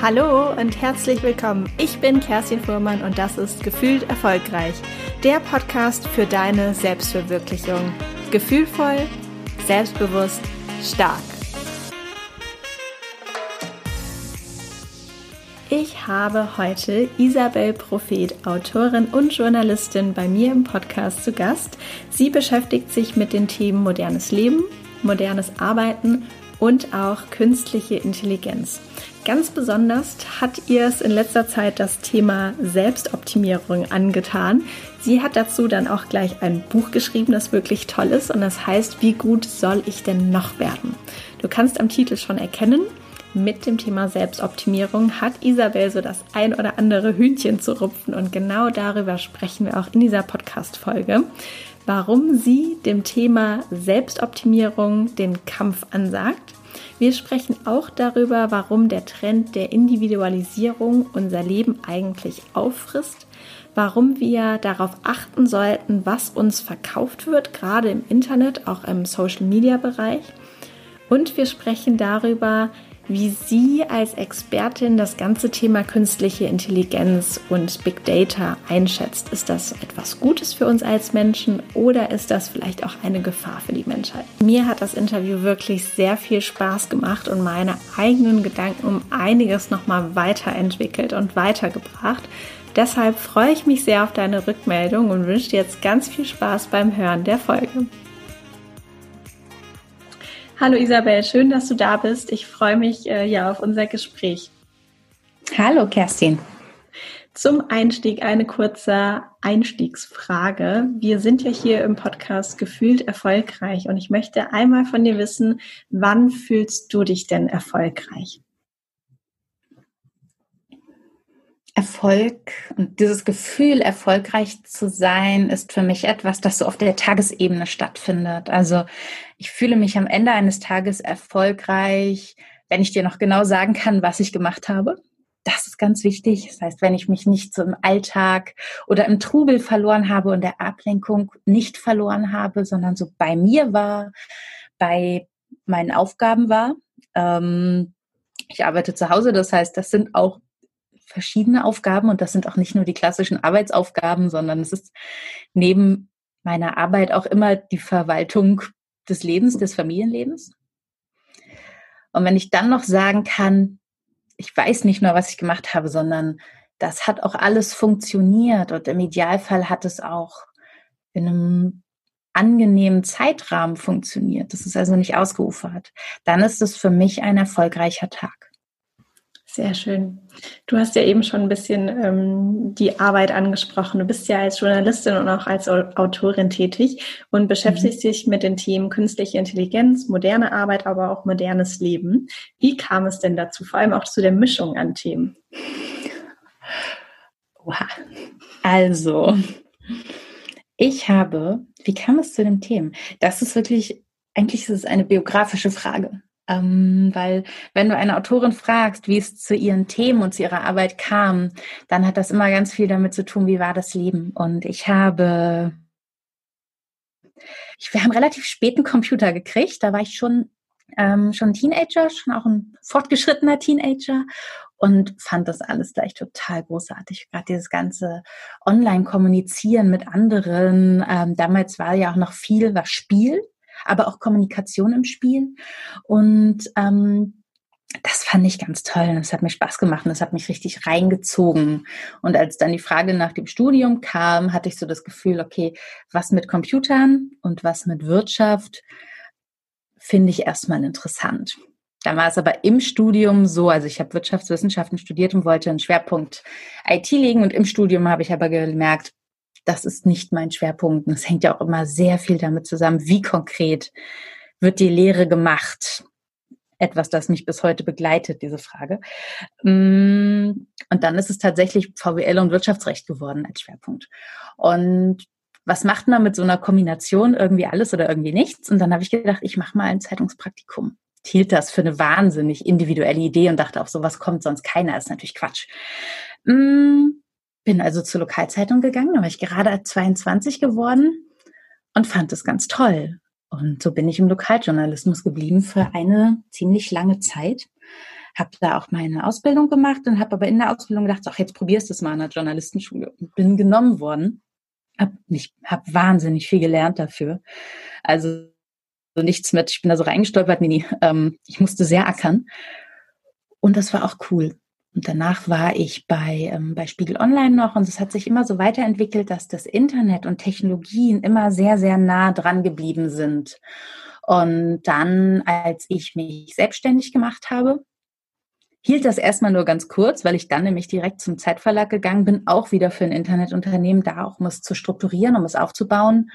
Hallo und herzlich willkommen. Ich bin Kerstin Fuhrmann und das ist Gefühlt Erfolgreich, der Podcast für deine Selbstverwirklichung. Gefühlvoll, selbstbewusst, stark. Ich habe heute Isabel Prophet, Autorin und Journalistin, bei mir im Podcast zu Gast. Sie beschäftigt sich mit den Themen modernes Leben, modernes Arbeiten und auch künstliche Intelligenz. Ganz besonders hat ihr es in letzter Zeit das Thema Selbstoptimierung angetan. Sie hat dazu dann auch gleich ein Buch geschrieben, das wirklich toll ist und das heißt, wie gut soll ich denn noch werden? Du kannst am Titel schon erkennen, mit dem Thema Selbstoptimierung hat Isabel so das ein oder andere Hühnchen zu rupfen und genau darüber sprechen wir auch in dieser Podcast-Folge, warum sie dem Thema Selbstoptimierung den Kampf ansagt wir sprechen auch darüber, warum der Trend der Individualisierung unser Leben eigentlich auffrisst, warum wir darauf achten sollten, was uns verkauft wird, gerade im Internet, auch im Social-Media-Bereich. Und wir sprechen darüber, wie sie als Expertin das ganze Thema künstliche Intelligenz und Big Data einschätzt. Ist das etwas Gutes für uns als Menschen oder ist das vielleicht auch eine Gefahr für die Menschheit? Mir hat das Interview wirklich sehr viel Spaß gemacht und meine eigenen Gedanken um einiges nochmal weiterentwickelt und weitergebracht. Deshalb freue ich mich sehr auf deine Rückmeldung und wünsche dir jetzt ganz viel Spaß beim Hören der Folge. Hallo Isabel, schön, dass du da bist. Ich freue mich äh, ja auf unser Gespräch. Hallo Kerstin. Zum Einstieg eine kurze Einstiegsfrage. Wir sind ja hier im Podcast gefühlt erfolgreich und ich möchte einmal von dir wissen, wann fühlst du dich denn erfolgreich? Erfolg und dieses Gefühl, erfolgreich zu sein, ist für mich etwas, das so auf der Tagesebene stattfindet. Also ich fühle mich am Ende eines Tages erfolgreich, wenn ich dir noch genau sagen kann, was ich gemacht habe. Das ist ganz wichtig. Das heißt, wenn ich mich nicht so im Alltag oder im Trubel verloren habe und der Ablenkung nicht verloren habe, sondern so bei mir war, bei meinen Aufgaben war. Ähm, ich arbeite zu Hause, das heißt, das sind auch verschiedene Aufgaben und das sind auch nicht nur die klassischen Arbeitsaufgaben, sondern es ist neben meiner Arbeit auch immer die Verwaltung des Lebens, des Familienlebens. Und wenn ich dann noch sagen kann, ich weiß nicht nur, was ich gemacht habe, sondern das hat auch alles funktioniert und im Idealfall hat es auch in einem angenehmen Zeitrahmen funktioniert. Das ist also nicht ausgeufert. Dann ist es für mich ein erfolgreicher Tag. Sehr schön. Du hast ja eben schon ein bisschen ähm, die Arbeit angesprochen. Du bist ja als Journalistin und auch als Autorin tätig und beschäftigst mhm. dich mit den Themen künstliche Intelligenz, moderne Arbeit, aber auch modernes Leben. Wie kam es denn dazu, vor allem auch zu der Mischung an Themen? Wow. Also, ich habe, wie kam es zu den Themen? Das ist wirklich, eigentlich ist es eine biografische Frage. Ähm, weil wenn du eine Autorin fragst, wie es zu ihren Themen und zu ihrer Arbeit kam, dann hat das immer ganz viel damit zu tun, wie war das Leben. Und ich habe, ich, wir haben relativ spät einen Computer gekriegt. Da war ich schon ähm, schon Teenager, schon auch ein fortgeschrittener Teenager und fand das alles gleich total großartig. Gerade dieses ganze Online-Kommunizieren mit anderen. Ähm, damals war ja auch noch viel was Spiel aber auch Kommunikation im Spiel. Und ähm, das fand ich ganz toll. Das hat mir Spaß gemacht und das hat mich richtig reingezogen. Und als dann die Frage nach dem Studium kam, hatte ich so das Gefühl, okay, was mit Computern und was mit Wirtschaft finde ich erstmal interessant. Dann war es aber im Studium so, also ich habe Wirtschaftswissenschaften studiert und wollte einen Schwerpunkt IT legen und im Studium habe ich aber gemerkt, das ist nicht mein Schwerpunkt. Und es hängt ja auch immer sehr viel damit zusammen, wie konkret wird die Lehre gemacht. Etwas, das mich bis heute begleitet, diese Frage. Mm, und dann ist es tatsächlich VWL und Wirtschaftsrecht geworden als Schwerpunkt. Und was macht man mit so einer Kombination irgendwie alles oder irgendwie nichts? Und dann habe ich gedacht, ich mache mal ein Zeitungspraktikum. Ich hielt das für eine wahnsinnig individuelle Idee und dachte, auf sowas kommt sonst keiner. Das ist natürlich Quatsch. Mm, bin also zur Lokalzeitung gegangen, da war ich gerade 22 geworden und fand es ganz toll. Und so bin ich im Lokaljournalismus geblieben für eine ziemlich lange Zeit. habe da auch meine Ausbildung gemacht und habe aber in der Ausbildung gedacht, ach, jetzt probierst du es mal an der Journalistenschule und bin genommen worden. Hab nicht, hab wahnsinnig viel gelernt dafür. Also nichts mit, ich bin da so reingestolpert, nee, nee, ähm, ich musste sehr ackern. Und das war auch cool. Und danach war ich bei, ähm, bei Spiegel Online noch und es hat sich immer so weiterentwickelt, dass das Internet und Technologien immer sehr, sehr nah dran geblieben sind. Und dann, als ich mich selbstständig gemacht habe, hielt das erstmal nur ganz kurz, weil ich dann nämlich direkt zum Zeitverlag gegangen bin, auch wieder für ein Internetunternehmen, da auch um es zu strukturieren, um es aufzubauen.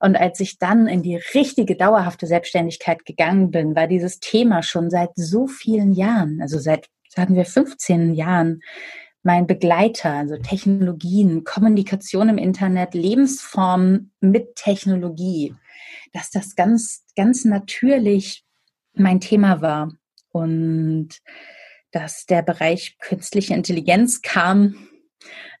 Und als ich dann in die richtige dauerhafte Selbstständigkeit gegangen bin, war dieses Thema schon seit so vielen Jahren, also seit, sagen wir, 15 Jahren, mein Begleiter, also Technologien, Kommunikation im Internet, Lebensformen mit Technologie, dass das ganz, ganz natürlich mein Thema war. Und dass der Bereich künstliche Intelligenz kam,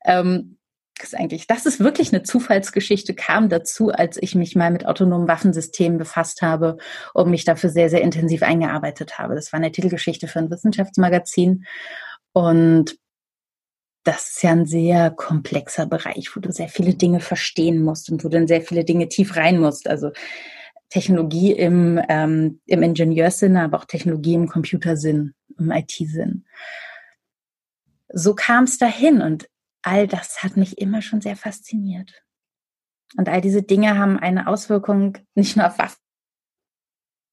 ähm, ist eigentlich, das ist wirklich eine Zufallsgeschichte, kam dazu, als ich mich mal mit autonomen Waffensystemen befasst habe und mich dafür sehr, sehr intensiv eingearbeitet habe. Das war eine Titelgeschichte für ein Wissenschaftsmagazin. Und das ist ja ein sehr komplexer Bereich, wo du sehr viele Dinge verstehen musst und wo du in sehr viele Dinge tief rein musst. Also Technologie im, ähm, im Ingenieursinne, aber auch Technologie im Computersinn, im IT-Sinn. So kam es dahin und all das hat mich immer schon sehr fasziniert. Und all diese Dinge haben eine Auswirkung nicht nur auf Waffen,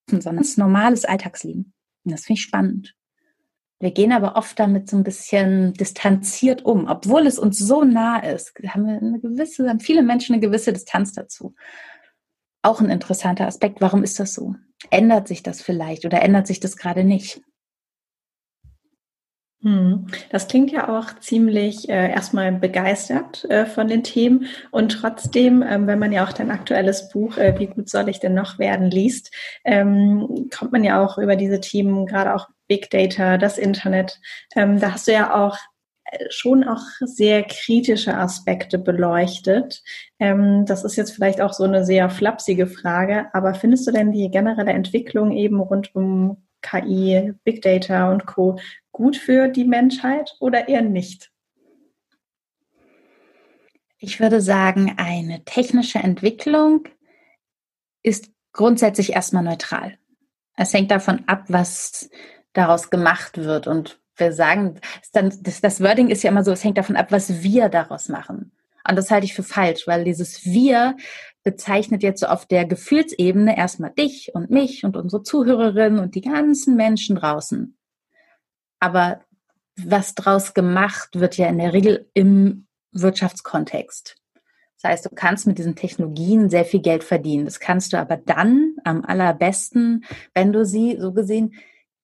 sondern das normales Alltagsleben. Und das finde ich spannend. Wir gehen aber oft damit so ein bisschen distanziert um, obwohl es uns so nah ist. Haben wir eine gewisse, haben viele Menschen eine gewisse Distanz dazu. Auch ein interessanter Aspekt. Warum ist das so? Ändert sich das vielleicht oder ändert sich das gerade nicht? Hm. Das klingt ja auch ziemlich äh, erstmal begeistert äh, von den Themen und trotzdem, ähm, wenn man ja auch dein aktuelles Buch äh, Wie gut soll ich denn noch werden liest, ähm, kommt man ja auch über diese Themen, gerade auch Big Data, das Internet. Ähm, da hast du ja auch äh, schon auch sehr kritische Aspekte beleuchtet. Ähm, das ist jetzt vielleicht auch so eine sehr flapsige Frage, aber findest du denn die generelle Entwicklung eben rund um KI, Big Data und Co gut für die Menschheit oder eher nicht? Ich würde sagen, eine technische Entwicklung ist grundsätzlich erstmal neutral. Es hängt davon ab, was daraus gemacht wird. Und wir sagen, das, Wording ist ja immer so, es hängt davon ab, was wir daraus machen. Und das halte ich für falsch, weil dieses Wir bezeichnet jetzt so auf der Gefühlsebene erstmal dich und mich und unsere Zuhörerinnen und die ganzen Menschen draußen. Aber was draus gemacht wird ja in der Regel im Wirtschaftskontext. Das heißt, du kannst mit diesen Technologien sehr viel Geld verdienen. Das kannst du aber dann am allerbesten, wenn du sie so gesehen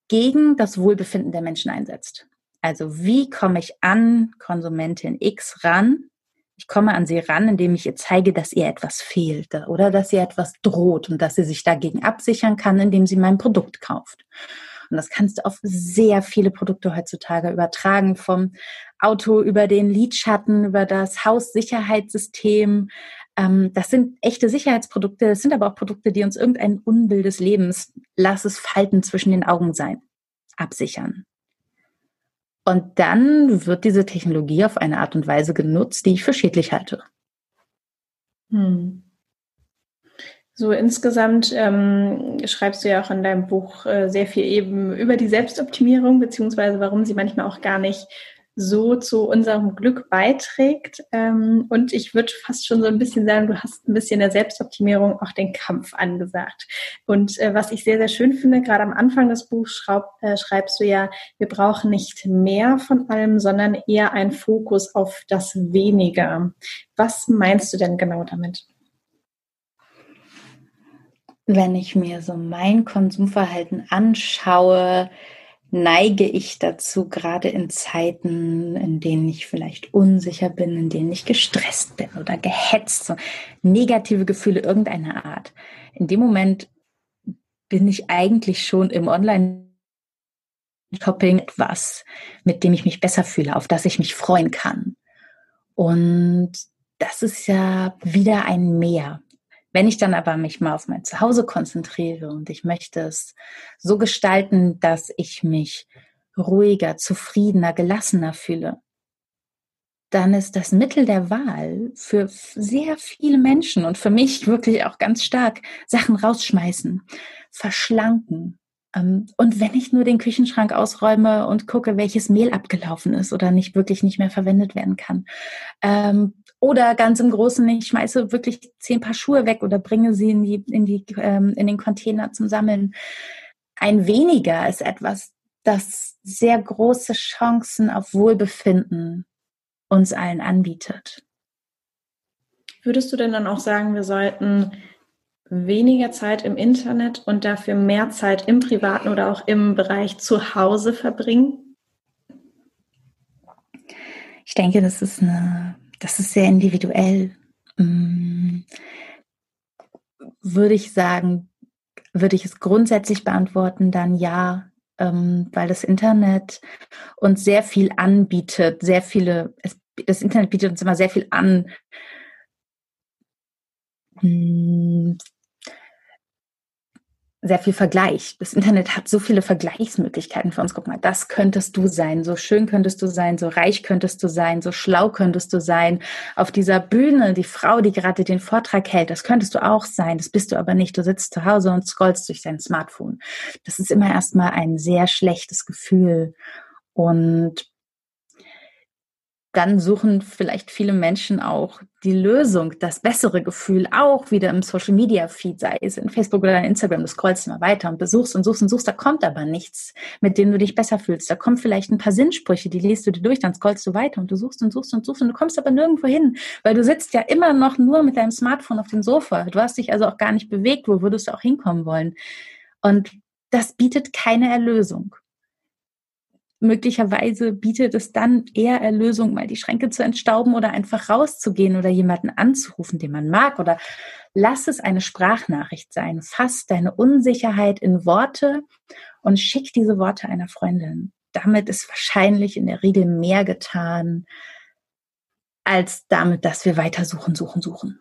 gegen das Wohlbefinden der Menschen einsetzt. Also wie komme ich an Konsumentin X ran? Ich komme an sie ran, indem ich ihr zeige, dass ihr etwas fehlt oder dass ihr etwas droht und dass sie sich dagegen absichern kann, indem sie mein Produkt kauft. Und das kannst du auf sehr viele Produkte heutzutage übertragen, vom Auto über den Lidschatten, über das Haussicherheitssystem. Ähm, das sind echte Sicherheitsprodukte, das sind aber auch Produkte, die uns irgendein Unbild des Lebens, lass es Falten zwischen den Augen sein, absichern. Und dann wird diese Technologie auf eine Art und Weise genutzt, die ich für schädlich halte. Hm. So insgesamt ähm, schreibst du ja auch in deinem Buch äh, sehr viel eben über die Selbstoptimierung, beziehungsweise warum sie manchmal auch gar nicht so zu unserem Glück beiträgt. Ähm, und ich würde fast schon so ein bisschen sagen, du hast ein bisschen der Selbstoptimierung auch den Kampf angesagt. Und äh, was ich sehr, sehr schön finde, gerade am Anfang des Buchs schraub, äh, schreibst du ja, wir brauchen nicht mehr von allem, sondern eher einen Fokus auf das Weniger. Was meinst du denn genau damit? Wenn ich mir so mein Konsumverhalten anschaue, neige ich dazu, gerade in Zeiten, in denen ich vielleicht unsicher bin, in denen ich gestresst bin oder gehetzt, so negative Gefühle irgendeiner Art. In dem Moment bin ich eigentlich schon im Online Shopping etwas, mit dem ich mich besser fühle, auf das ich mich freuen kann. Und das ist ja wieder ein Mehr. Wenn ich dann aber mich mal auf mein Zuhause konzentriere und ich möchte es so gestalten, dass ich mich ruhiger, zufriedener, gelassener fühle, dann ist das Mittel der Wahl für sehr viele Menschen und für mich wirklich auch ganz stark Sachen rausschmeißen, verschlanken. Ähm, und wenn ich nur den Küchenschrank ausräume und gucke, welches Mehl abgelaufen ist oder nicht wirklich nicht mehr verwendet werden kann. Oder ganz im Großen, ich schmeiße wirklich zehn Paar Schuhe weg oder bringe sie in, die, in, die, ähm, in den Container zum Sammeln. Ein weniger ist etwas, das sehr große Chancen auf Wohlbefinden uns allen anbietet. Würdest du denn dann auch sagen, wir sollten weniger Zeit im Internet und dafür mehr Zeit im privaten oder auch im Bereich zu Hause verbringen? Ich denke, das ist eine, das ist sehr individuell. Hm, würde ich sagen, würde ich es grundsätzlich beantworten, dann ja, ähm, weil das Internet uns sehr viel anbietet, sehr viele, das Internet bietet uns immer sehr viel an, hm, sehr viel Vergleich. Das Internet hat so viele Vergleichsmöglichkeiten für uns. Guck mal, das könntest du sein, so schön könntest du sein, so reich könntest du sein, so schlau könntest du sein. Auf dieser Bühne, die Frau, die gerade den Vortrag hält, das könntest du auch sein, das bist du aber nicht. Du sitzt zu Hause und scrollst durch dein Smartphone. Das ist immer erstmal ein sehr schlechtes Gefühl. Und dann suchen vielleicht viele Menschen auch die Lösung, das bessere Gefühl auch wieder im Social Media Feed, sei es in Facebook oder in Instagram. Du scrollst immer weiter und besuchst und suchst und suchst. Da kommt aber nichts, mit dem du dich besser fühlst. Da kommen vielleicht ein paar Sinnsprüche, die liest du dir durch, dann scrollst du weiter und du suchst und suchst und suchst und du kommst aber nirgendwo hin, weil du sitzt ja immer noch nur mit deinem Smartphone auf dem Sofa. Du hast dich also auch gar nicht bewegt. Wo würdest du auch hinkommen wollen? Und das bietet keine Erlösung möglicherweise bietet es dann eher Erlösung, mal die Schränke zu entstauben oder einfach rauszugehen oder jemanden anzurufen, den man mag oder lass es eine Sprachnachricht sein. Fass deine Unsicherheit in Worte und schick diese Worte einer Freundin. Damit ist wahrscheinlich in der Regel mehr getan, als damit, dass wir weiter suchen, suchen, suchen.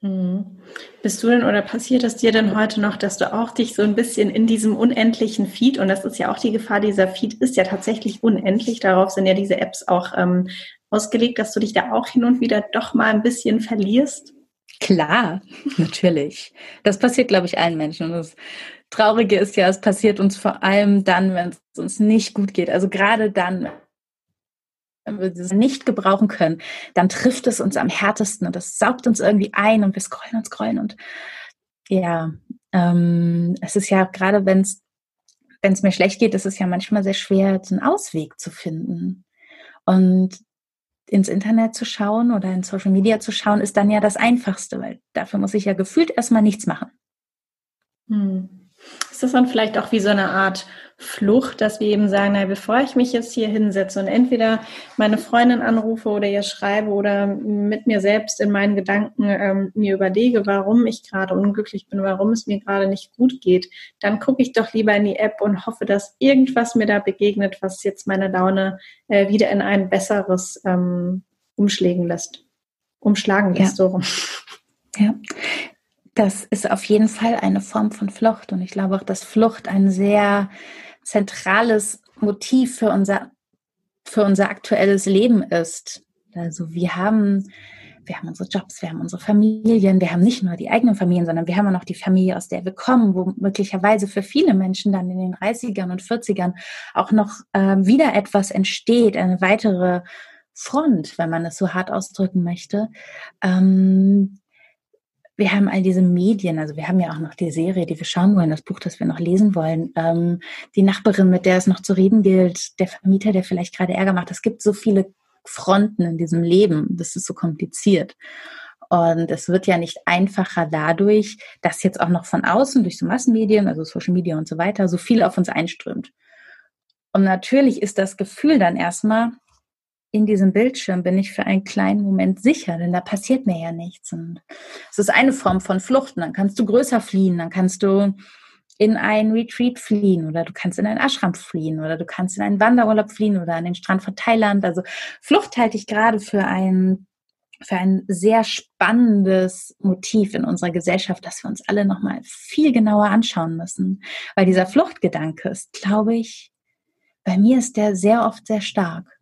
Mhm. Bist du denn oder passiert es dir denn heute noch, dass du auch dich so ein bisschen in diesem unendlichen Feed, und das ist ja auch die Gefahr, dieser Feed ist ja tatsächlich unendlich, darauf sind ja diese Apps auch ähm, ausgelegt, dass du dich da auch hin und wieder doch mal ein bisschen verlierst? Klar, natürlich. Das passiert, glaube ich, allen Menschen. Und das Traurige ist ja, es passiert uns vor allem dann, wenn es uns nicht gut geht. Also gerade dann, nicht gebrauchen können, dann trifft es uns am härtesten und das saugt uns irgendwie ein und wir scrollen und scrollen und ja, ähm, es ist ja gerade, wenn es wenn es mir schlecht geht, ist es ja manchmal sehr schwer, einen Ausweg zu finden. Und ins Internet zu schauen oder in Social Media zu schauen, ist dann ja das Einfachste, weil dafür muss ich ja gefühlt erstmal nichts machen. Hm. Ist das dann vielleicht auch wie so eine Art Flucht, dass wir eben sagen, na, bevor ich mich jetzt hier hinsetze und entweder meine Freundin anrufe oder ihr schreibe oder mit mir selbst in meinen Gedanken ähm, mir überlege, warum ich gerade unglücklich bin, warum es mir gerade nicht gut geht, dann gucke ich doch lieber in die App und hoffe, dass irgendwas mir da begegnet, was jetzt meine Laune äh, wieder in ein besseres ähm, umschlägen lässt. Umschlagen lässt, ja. so rum. Ja, das ist auf jeden Fall eine Form von Flucht. Und ich glaube auch, dass Flucht ein sehr zentrales Motiv für unser, für unser aktuelles Leben ist. Also wir haben, wir haben unsere Jobs, wir haben unsere Familien, wir haben nicht nur die eigenen Familien, sondern wir haben auch noch die Familie, aus der wir kommen, wo möglicherweise für viele Menschen dann in den 30ern und 40ern auch noch äh, wieder etwas entsteht, eine weitere Front, wenn man es so hart ausdrücken möchte, ähm, wir haben all diese Medien, also wir haben ja auch noch die Serie, die wir schauen wollen, das Buch, das wir noch lesen wollen, ähm, die Nachbarin, mit der es noch zu reden gilt, der Vermieter, der vielleicht gerade Ärger macht. Es gibt so viele Fronten in diesem Leben, das ist so kompliziert. Und es wird ja nicht einfacher dadurch, dass jetzt auch noch von außen durch so Massenmedien, also Social Media und so weiter, so viel auf uns einströmt. Und natürlich ist das Gefühl dann erstmal, in diesem Bildschirm bin ich für einen kleinen Moment sicher, denn da passiert mir ja nichts. Und es ist eine Form von Flucht. Und dann kannst du größer fliehen, dann kannst du in ein Retreat fliehen oder du kannst in einen Ashram fliehen oder du kannst in einen Wanderurlaub fliehen oder an den Strand von Thailand. Also Flucht halte ich gerade für ein für ein sehr spannendes Motiv in unserer Gesellschaft, das wir uns alle nochmal viel genauer anschauen müssen. Weil dieser Fluchtgedanke ist, glaube ich, bei mir ist der sehr oft sehr stark.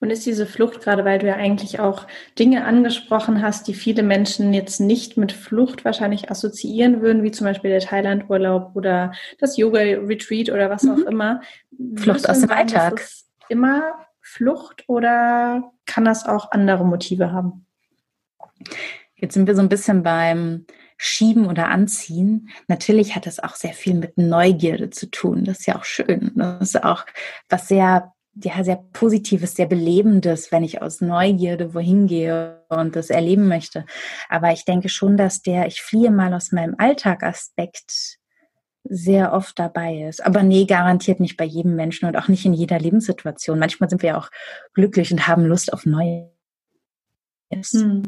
Und ist diese Flucht, gerade weil du ja eigentlich auch Dinge angesprochen hast, die viele Menschen jetzt nicht mit Flucht wahrscheinlich assoziieren würden, wie zum Beispiel der Thailand-Urlaub oder das Yoga-Retreat oder was mhm. auch immer. Flucht aus dem Alltag. immer Flucht oder kann das auch andere Motive haben? Jetzt sind wir so ein bisschen beim Schieben oder Anziehen. Natürlich hat das auch sehr viel mit Neugierde zu tun. Das ist ja auch schön. Das ist auch was sehr ja, sehr Positives, sehr Belebendes, wenn ich aus Neugierde wohin gehe und das erleben möchte. Aber ich denke schon, dass der Ich fliehe mal aus meinem Alltag-Aspekt sehr oft dabei ist. Aber nee, garantiert nicht bei jedem Menschen und auch nicht in jeder Lebenssituation. Manchmal sind wir auch glücklich und haben Lust auf Neues. Hm.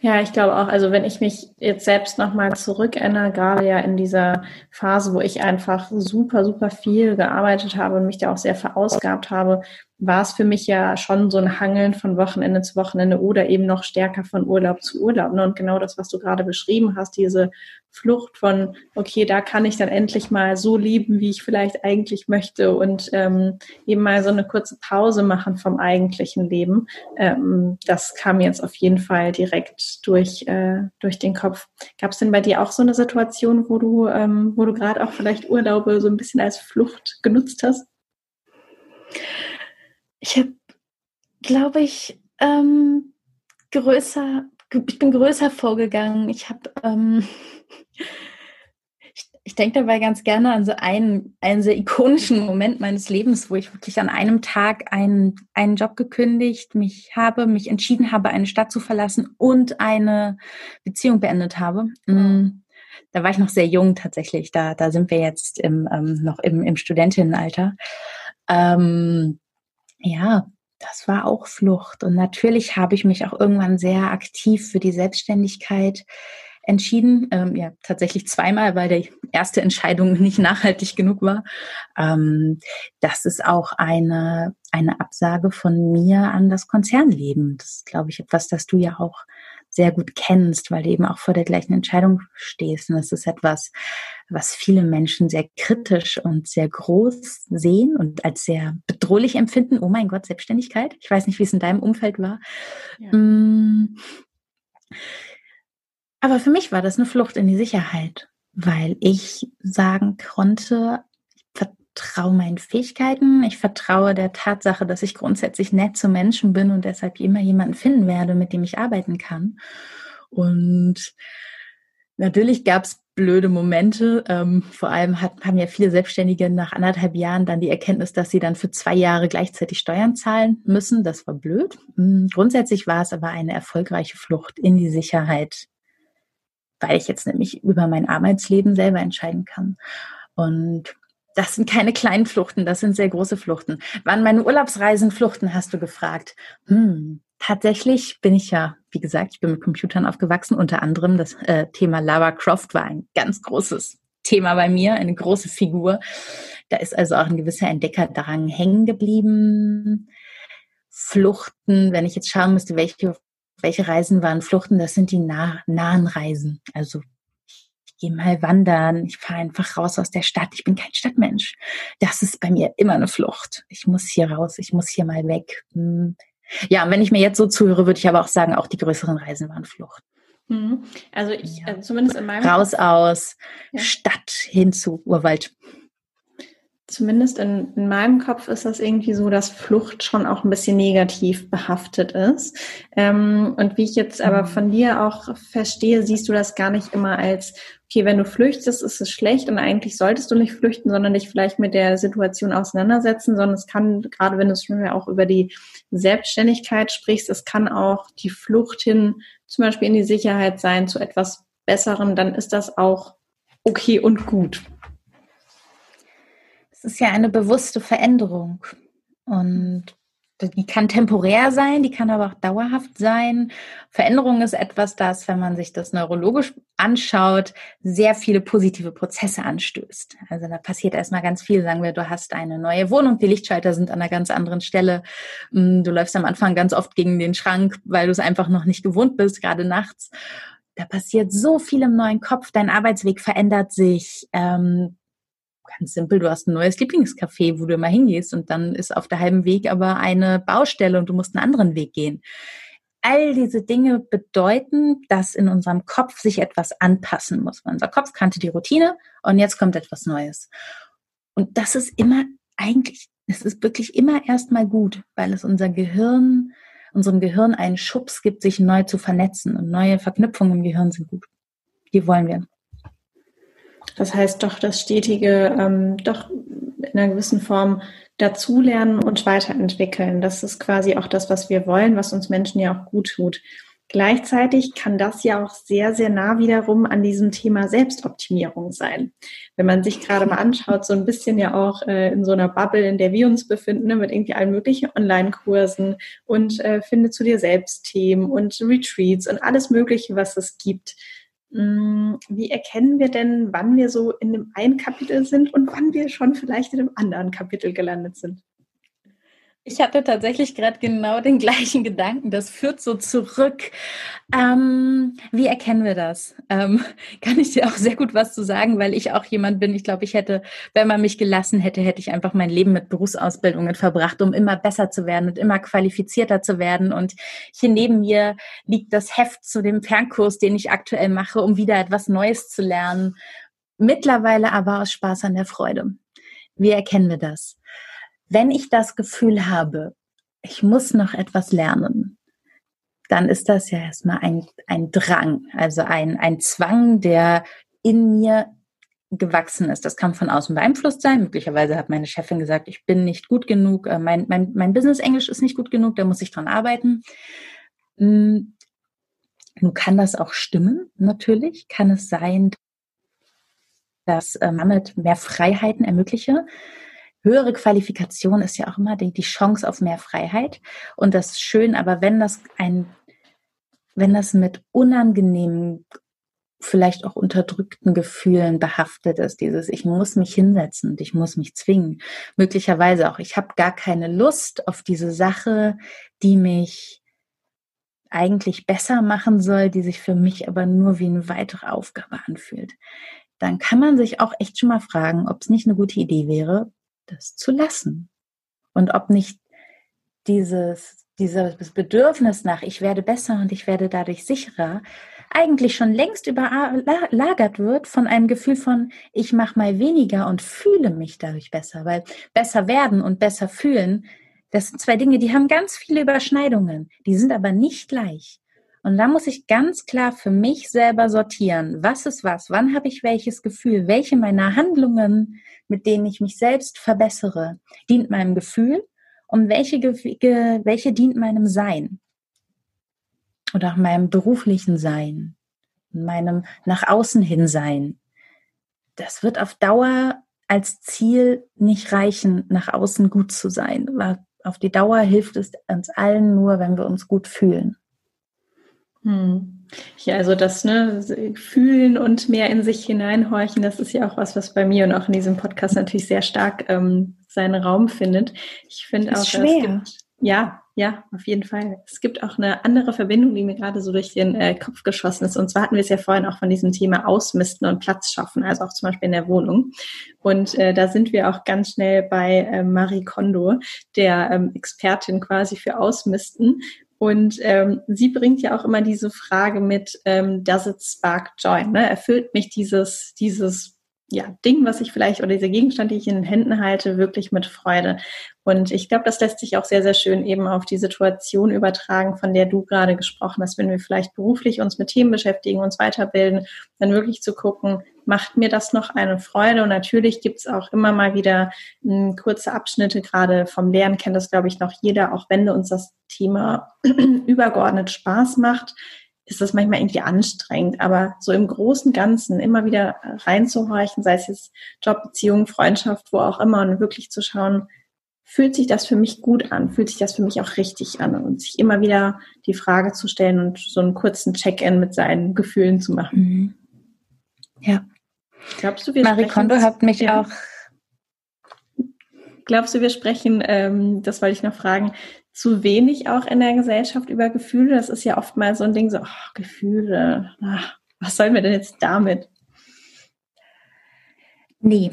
Ja, ich glaube auch, also wenn ich mich jetzt selbst nochmal zurückerinnere, gerade ja in dieser Phase, wo ich einfach super, super viel gearbeitet habe und mich da auch sehr verausgabt habe, war es für mich ja schon so ein Hangeln von Wochenende zu Wochenende oder eben noch stärker von Urlaub zu Urlaub. Ne? Und genau das, was du gerade beschrieben hast, diese Flucht von, okay, da kann ich dann endlich mal so lieben, wie ich vielleicht eigentlich möchte und ähm, eben mal so eine kurze Pause machen vom eigentlichen Leben. Ähm, das kam jetzt auf jeden Fall direkt durch, äh, durch den Kopf. Gab es denn bei dir auch so eine Situation, wo du, ähm, wo du gerade auch vielleicht Urlaube so ein bisschen als Flucht genutzt hast? Ich habe, glaube ich, ähm, größer, ich bin größer vorgegangen. Ich habe, ähm, ich, ich denke dabei ganz gerne an so einen, einen sehr ikonischen Moment meines Lebens, wo ich wirklich an einem Tag einen, einen Job gekündigt, mich habe, mich entschieden habe, eine Stadt zu verlassen und eine Beziehung beendet habe. Mhm. Da war ich noch sehr jung tatsächlich. Da, da sind wir jetzt im, ähm, noch im, im Studentinnenalter. Ähm, ja, das war auch Flucht. Und natürlich habe ich mich auch irgendwann sehr aktiv für die Selbstständigkeit entschieden. Ähm, ja, tatsächlich zweimal, weil die erste Entscheidung nicht nachhaltig genug war. Ähm, das ist auch eine, eine Absage von mir an das Konzernleben. Das ist, glaube ich, etwas, das du ja auch sehr gut kennst, weil du eben auch vor der gleichen Entscheidung stehst. Und das ist etwas, was viele Menschen sehr kritisch und sehr groß sehen und als sehr bedrohlich empfinden. Oh mein Gott, Selbstständigkeit. Ich weiß nicht, wie es in deinem Umfeld war. Ja. Mm. Aber für mich war das eine Flucht in die Sicherheit, weil ich sagen konnte, vertraue meinen Fähigkeiten, ich vertraue der Tatsache, dass ich grundsätzlich nett zu Menschen bin und deshalb immer jemanden finden werde, mit dem ich arbeiten kann. Und natürlich gab es blöde Momente. Ähm, vor allem hat, haben ja viele Selbstständige nach anderthalb Jahren dann die Erkenntnis, dass sie dann für zwei Jahre gleichzeitig Steuern zahlen müssen. Das war blöd. Hm, grundsätzlich war es aber eine erfolgreiche Flucht in die Sicherheit, weil ich jetzt nämlich über mein Arbeitsleben selber entscheiden kann. Und das sind keine kleinen Fluchten, das sind sehr große Fluchten. Wann meine Urlaubsreisen Fluchten, hast du gefragt? Hm, tatsächlich bin ich ja, wie gesagt, ich bin mit Computern aufgewachsen. Unter anderem das äh, Thema Lara Croft war ein ganz großes Thema bei mir, eine große Figur. Da ist also auch ein gewisser Entdeckerdrang hängen geblieben. Fluchten, wenn ich jetzt schauen müsste, welche, welche Reisen waren Fluchten, das sind die nah, nahen Reisen. Also gehe mal wandern, ich fahre einfach raus aus der Stadt, ich bin kein Stadtmensch. Das ist bei mir immer eine Flucht. Ich muss hier raus, ich muss hier mal weg. Hm. Ja, und wenn ich mir jetzt so zuhöre, würde ich aber auch sagen, auch die größeren Reisen waren Flucht. Mhm. Also ich, ja. also zumindest in meinem Raus aus ja. Stadt hin zu Urwald zumindest in, in meinem Kopf ist das irgendwie so, dass Flucht schon auch ein bisschen negativ behaftet ist. Ähm, und wie ich jetzt aber mhm. von dir auch verstehe, siehst du das gar nicht immer als, okay, wenn du flüchtest, ist es schlecht und eigentlich solltest du nicht flüchten, sondern dich vielleicht mit der Situation auseinandersetzen, sondern es kann, gerade wenn du schon ja auch über die Selbstständigkeit sprichst, es kann auch die Flucht hin zum Beispiel in die Sicherheit sein zu etwas Besseren, dann ist das auch okay und gut ist ja eine bewusste Veränderung. Und die kann temporär sein, die kann aber auch dauerhaft sein. Veränderung ist etwas, das, wenn man sich das neurologisch anschaut, sehr viele positive Prozesse anstößt. Also da passiert erstmal ganz viel. Sagen wir, du hast eine neue Wohnung, die Lichtschalter sind an einer ganz anderen Stelle. Mm, du läufst am Anfang ganz oft gegen den Schrank, weil du es einfach noch nicht gewohnt bist, gerade nachts. Da passiert so viel im neuen Kopf, dein Arbeitsweg verändert sich. Ähm, ganz simpel, du hast ein neues Lieblingscafé, wo du immer hingehst und dann ist auf der halben Weg aber eine Baustelle und du musst einen anderen Weg gehen. All diese Dinge bedeuten, dass in unserem Kopf sich etwas anpassen muss. Unser Kopf kannte die Routine und jetzt kommt etwas Neues. Und das ist immer eigentlich, es ist wirklich immer erstmal gut, weil es unser Gehirn, unserem Gehirn einen Schubs gibt, sich neu zu vernetzen. Und neue Verknüpfungen im Gehirn sind gut. Die wollen wir. Das heißt doch das stetige, ähm, doch in einer gewissen Form dazulernen und weiterentwickeln. Das ist quasi auch das, was wir wollen, was uns Menschen ja auch gut tut. Gleichzeitig kann das ja auch sehr, sehr nah wiederum an diesem Thema Selbstoptimierung sein. Wenn man sich gerade mal anschaut, so ein bisschen ja auch äh, in so einer Bubble, in der wir uns befinden, ne, mit irgendwie allen möglichen Online-Kursen und äh, finde zu dir selbst Themen und Retreats und alles Mögliche, was es gibt. Hm, wie erkennen wir denn, wann wir so in dem einen Kapitel sind und wann wir schon vielleicht in einem anderen Kapitel gelandet sind? Ich hatte tatsächlich gerade genau den gleichen Gedanken. Das führt so zurück. Ähm, wie erkennen wir das? Ähm, kann ich dir auch sehr gut was zu sagen, weil ich auch jemand bin. Ich glaube, ich hätte, wenn man mich gelassen hätte, hätte ich einfach mein Leben mit Berufsausbildungen verbracht, um immer besser zu werden und immer qualifizierter zu werden. Und hier neben mir liegt das Heft zu dem Fernkurs, den ich aktuell mache, um wieder etwas Neues zu lernen. Mittlerweile aber aus Spaß an der Freude. Wie erkennen wir das? Wenn ich das Gefühl habe, ich muss noch etwas lernen, dann ist das ja erstmal ein, ein Drang, also ein, ein Zwang, der in mir gewachsen ist. Das kann von außen beeinflusst sein. Möglicherweise hat meine Chefin gesagt, ich bin nicht gut genug, äh, mein, mein, mein Business-Englisch ist nicht gut genug, da muss ich dran arbeiten. Hm, nun kann das auch stimmen, natürlich. Kann es sein, dass äh, damit mehr Freiheiten ermögliche höhere Qualifikation ist ja auch immer die, die Chance auf mehr Freiheit. Und das ist schön, aber wenn das ein, wenn das mit unangenehmen, vielleicht auch unterdrückten Gefühlen behaftet ist, dieses ich muss mich hinsetzen und ich muss mich zwingen, möglicherweise auch ich habe gar keine Lust auf diese Sache, die mich eigentlich besser machen soll, die sich für mich aber nur wie eine weitere Aufgabe anfühlt, dann kann man sich auch echt schon mal fragen, ob es nicht eine gute Idee wäre, das zu lassen. Und ob nicht dieses, dieses Bedürfnis nach, ich werde besser und ich werde dadurch sicherer, eigentlich schon längst überlagert wird von einem Gefühl von, ich mache mal weniger und fühle mich dadurch besser. Weil besser werden und besser fühlen, das sind zwei Dinge, die haben ganz viele Überschneidungen, die sind aber nicht gleich. Und da muss ich ganz klar für mich selber sortieren, was ist was, wann habe ich welches Gefühl, welche meiner Handlungen, mit denen ich mich selbst verbessere, dient meinem Gefühl und welche, welche dient meinem Sein oder auch meinem beruflichen Sein, meinem nach außen hin Sein. Das wird auf Dauer als Ziel nicht reichen, nach außen gut zu sein. Auf die Dauer hilft es uns allen nur, wenn wir uns gut fühlen. Hm. Ja, also das ne, Fühlen und mehr in sich hineinhorchen, das ist ja auch was, was bei mir und auch in diesem Podcast natürlich sehr stark ähm, seinen Raum findet. Ich finde auch, schwer. es gibt, ja, ja, auf jeden Fall. Es gibt auch eine andere Verbindung, die mir gerade so durch den äh, Kopf geschossen ist. Und zwar hatten wir es ja vorhin auch von diesem Thema Ausmisten und Platz schaffen, also auch zum Beispiel in der Wohnung. Und äh, da sind wir auch ganz schnell bei äh, Marie Kondo, der ähm, Expertin quasi für Ausmisten. Und ähm, sie bringt ja auch immer diese Frage mit, ähm, does it spark joy? Ne? Erfüllt mich dieses, dieses ja, Ding, was ich vielleicht, oder dieser Gegenstand, den ich in den Händen halte, wirklich mit Freude. Und ich glaube, das lässt sich auch sehr, sehr schön eben auf die Situation übertragen, von der du gerade gesprochen hast, wenn wir vielleicht beruflich uns mit Themen beschäftigen, uns weiterbilden, dann wirklich zu gucken, macht mir das noch eine Freude? Und natürlich gibt es auch immer mal wieder m, hm, kurze Abschnitte, gerade vom Lernen kennt das, glaube ich, noch jeder, auch wenn uns das Thema übergeordnet Spaß macht, ist das manchmal irgendwie anstrengend. Aber so im großen Ganzen immer wieder reinzuhorchen, sei es jetzt Job, Beziehung, Freundschaft, wo auch immer, und wirklich zu schauen, fühlt sich das für mich gut an? Fühlt sich das für mich auch richtig an? Und sich immer wieder die Frage zu stellen und so einen kurzen Check-in mit seinen Gefühlen zu machen. Mhm. Ja. Glaubst du, wir Marie Kondo hat mich ja. auch. Glaubst du, wir sprechen, ähm, das wollte ich noch fragen, zu wenig auch in der Gesellschaft über Gefühle? Das ist ja oft mal so ein Ding, so, oh, Gefühle, ach, was sollen wir denn jetzt damit? Nee,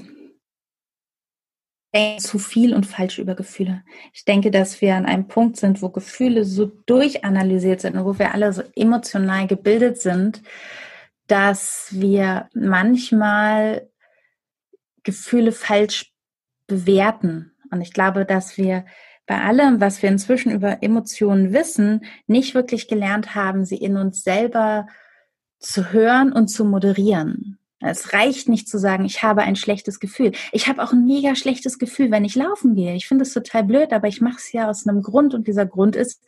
zu viel und falsch über Gefühle. Ich denke, dass wir an einem Punkt sind, wo Gefühle so durchanalysiert sind und wo wir alle so emotional gebildet sind, dass wir manchmal Gefühle falsch bewerten. Und ich glaube, dass wir bei allem, was wir inzwischen über Emotionen wissen, nicht wirklich gelernt haben, sie in uns selber zu hören und zu moderieren. Es reicht nicht zu sagen, ich habe ein schlechtes Gefühl. Ich habe auch ein mega schlechtes Gefühl, wenn ich laufen gehe. Ich finde es total blöd, aber ich mache es ja aus einem Grund und dieser Grund ist,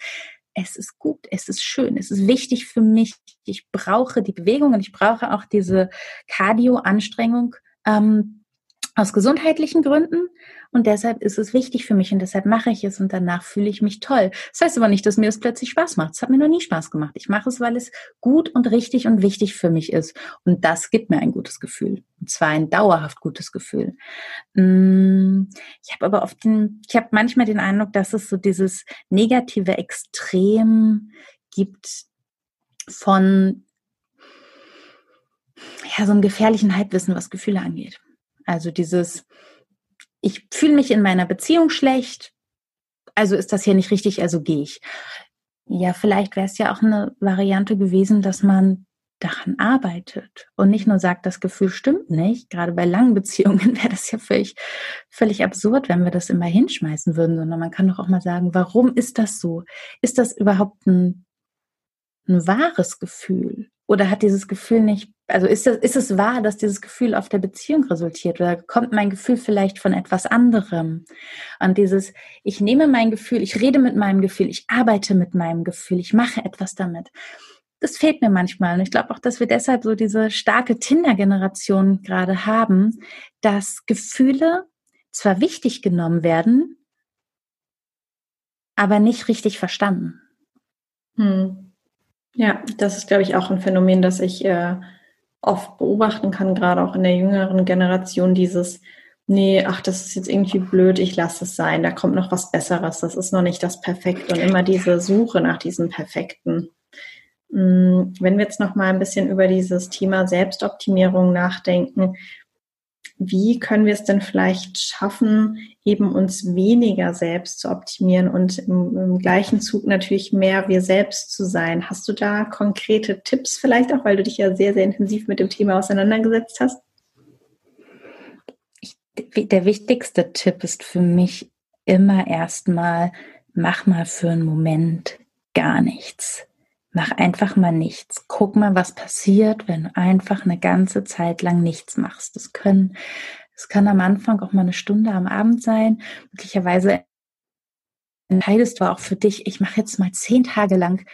es ist gut, es ist schön, es ist wichtig für mich. Ich brauche die Bewegung und ich brauche auch diese Cardio-Anstrengung, ähm, aus gesundheitlichen Gründen und deshalb ist es wichtig für mich und deshalb mache ich es und danach fühle ich mich toll. Das heißt aber nicht, dass mir es plötzlich Spaß macht. Es hat mir noch nie Spaß gemacht. Ich mache es, weil es gut und richtig und wichtig für mich ist und das gibt mir ein gutes Gefühl und zwar ein dauerhaft gutes Gefühl. Mm, ich habe aber oft den, ich habe manchmal den Eindruck, dass es so dieses negative Extrem gibt von ja, so einem gefährlichen Halbwissen, was Gefühle angeht. Also dieses, ich fühle mich in meiner Beziehung schlecht, also ist das hier nicht richtig, also gehe ich. Ja, vielleicht wäre es ja auch eine Variante gewesen, dass man daran arbeitet und nicht nur sagt, das Gefühl stimmt nicht. Gerade bei langen Beziehungen wäre das ja völlig, völlig absurd, wenn wir das immer hinschmeißen würden, sondern man kann doch auch mal sagen, warum ist das so? Ist das überhaupt ein, ein wahres Gefühl? Oder hat dieses Gefühl nicht, also ist, das, ist es wahr, dass dieses Gefühl auf der Beziehung resultiert? Oder kommt mein Gefühl vielleicht von etwas anderem? Und dieses, ich nehme mein Gefühl, ich rede mit meinem Gefühl, ich arbeite mit meinem Gefühl, ich mache etwas damit. Das fehlt mir manchmal. Und ich glaube auch, dass wir deshalb so diese starke Tinder-Generation gerade haben, dass Gefühle zwar wichtig genommen werden, aber nicht richtig verstanden. Hm. Ja, das ist, glaube ich, auch ein Phänomen, das ich äh, oft beobachten kann, gerade auch in der jüngeren Generation, dieses, nee, ach, das ist jetzt irgendwie blöd, ich lasse es sein, da kommt noch was Besseres, das ist noch nicht das Perfekte und immer diese Suche nach diesem Perfekten. Mm, wenn wir jetzt noch mal ein bisschen über dieses Thema Selbstoptimierung nachdenken, wie können wir es denn vielleicht schaffen, eben uns weniger selbst zu optimieren und im, im, gleichen Zug natürlich mehr wir selbst zu sein? Hast du da konkrete Tipps vielleicht auch, weil du dich ja sehr, sehr intensiv mit dem Thema auseinandergesetzt hast? Ich, der wichtigste Tipp ist für mich immer erstmal, mach mal für einen Moment gar nichts. Mach einfach mal nichts. Guck mal, was passiert, wenn du einfach eine ganze Zeit lang nichts machst. Das können, das kann am Anfang auch mal eine Stunde am Abend sein. Möglicherweise entscheidest du auch für dich, ich mache jetzt mal zehn Tage lang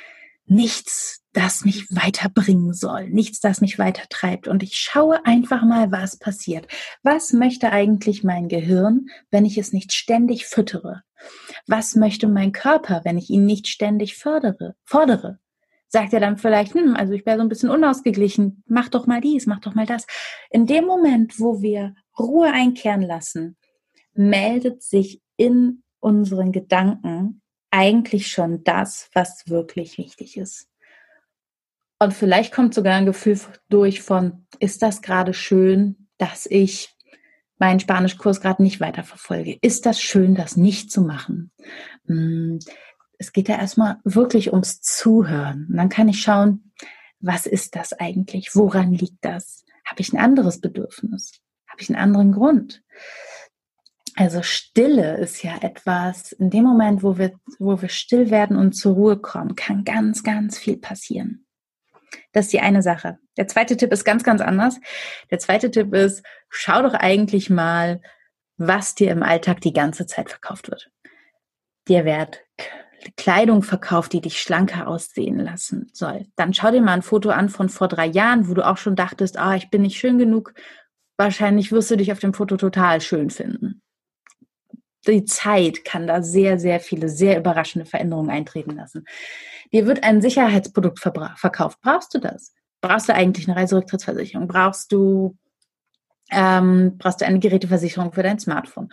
nichts, das mich weiterbringen soll, nichts, das mich weitertreibt. Und ich schaue einfach mal, was passiert. Was möchte eigentlich mein Gehirn, wenn ich es nicht ständig füttere? Was möchte mein Körper, wenn ich ihn nicht ständig fördere, fordere? Sagt er dann vielleicht, hm, also ich wäre so ein bisschen unausgeglichen, mach doch mal dies, mach doch mal das. In dem Moment, wo wir Ruhe einkehren lassen, meldet sich in unseren Gedanken eigentlich schon das, was wirklich wichtig ist. Und vielleicht kommt sogar ein Gefühl durch von, ist das gerade schön, dass ich meinen Spanischkurs gerade nicht weiterverfolge? Ist das schön, das nicht zu machen? Es geht ja erstmal wirklich ums Zuhören. Und dann kann ich schauen, was ist das eigentlich? Woran liegt das? Habe ich ein anderes Bedürfnis? Habe ich einen anderen Grund? Also Stille ist ja etwas, in dem Moment, wo wir, wo wir still werden und zur Ruhe kommen, kann ganz, ganz viel passieren. Das ist die eine Sache. Der zweite Tipp ist ganz, ganz anders. Der zweite Tipp ist, schau doch eigentlich mal, was dir im Alltag die ganze Zeit verkauft wird. Dir wird Kleidung verkauft, die dich schlanker aussehen lassen soll, dann schau dir mal ein Foto an von vor drei Jahren, wo du auch schon dachtest, ah, ich bin nicht schön genug. Wahrscheinlich wirst du dich auf dem Foto total schön finden. Die Zeit kann da sehr, sehr viele, sehr überraschende Veränderungen eintreten lassen. Dir wird ein Sicherheitsprodukt verkauft. Brauchst du das? Brauchst du eigentlich eine Reiserücktrittsversicherung? Brauchst du, ähm, brauchst du eine Geräteversicherung für dein Smartphone?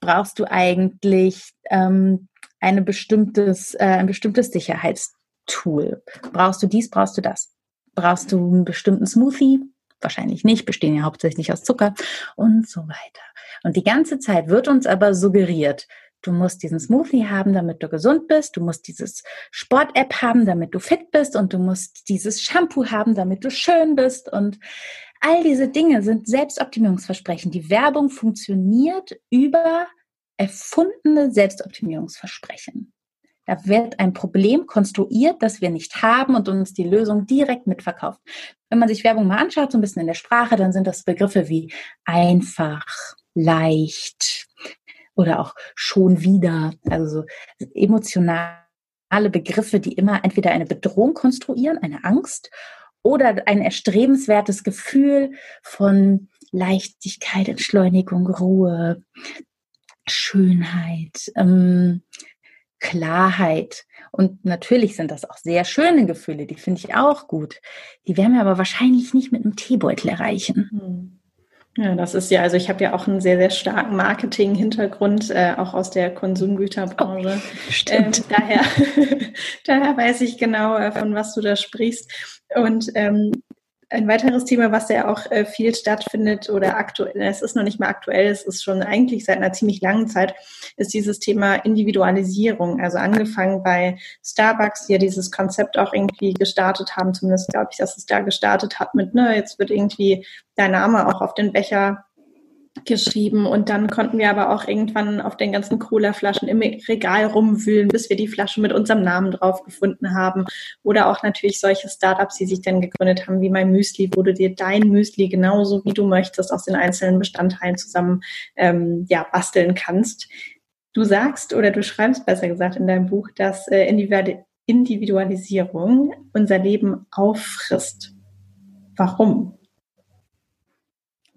Brauchst du eigentlich ähm, eine bestimmtes, äh, ein bestimmtes Sicherheitstool. Brauchst du dies, brauchst du das? Brauchst du einen bestimmten Smoothie? wahrscheinlich nicht, bestehen ja hauptsächlich aus Zucker und so weiter. Und die ganze Zeit wird uns aber suggeriert, du musst diesen Smoothie haben, damit du gesund bist, du musst dieses Sport-App haben, damit du fit bist und du musst dieses Shampoo haben, damit du schön bist und all diese Dinge sind Selbstoptimierungsversprechen. Die Werbung funktioniert über erfundene Selbstoptimierungsversprechen. Da wird ein Problem konstruiert, das wir nicht haben und uns die Lösung direkt mitverkauft. Wenn man sich Werbung mal anschaut, so ein bisschen in der Sprache, dann sind das Begriffe wie einfach, leicht oder auch schon wieder, also so emotionale Begriffe, die immer entweder eine Bedrohung konstruieren, eine Angst oder ein erstrebenswertes Gefühl von Leichtigkeit, Entschleunigung, Ruhe, Schönheit, ähm, Klarheit. Und natürlich sind das auch sehr schöne Gefühle, die finde ich auch gut. Die werden wir aber wahrscheinlich nicht mit einem Teebeutel erreichen. Hm. Ja, das ist ja, also ich habe ja auch einen sehr, sehr starken Marketing-Hintergrund, äh, auch aus der Konsumgüterbranche. Oh, stimmt. Ähm, daher, daher weiß ich genau, äh, von was du da sprichst. Und ähm, ein weiteres Thema, was ja auch äh, viel stattfindet oder aktuell, es ist noch nicht mehr aktuell, es ist schon eigentlich seit einer ziemlich langen Zeit, ist dieses Thema Individualisierung. Also angefangen bei Starbucks, die ja dieses Konzept auch irgendwie gestartet haben, zumindest glaube ich, dass es da gestartet hat mit, ne, jetzt wird irgendwie dein Name auch auf den Becher geschrieben und dann konnten wir aber auch irgendwann auf den ganzen Cola-Flaschen im Regal rumwühlen, bis wir die Flasche mit unserem Namen drauf gefunden haben. Oder auch natürlich solche Startups, die sich dann gegründet haben, wie mein Müsli, wo du dir dein Müsli genauso wie du möchtest aus den einzelnen Bestandteilen zusammen ähm, ja, basteln kannst. Du sagst oder du schreibst besser gesagt in deinem Buch, dass äh, Individualisierung unser Leben auffrisst. Warum?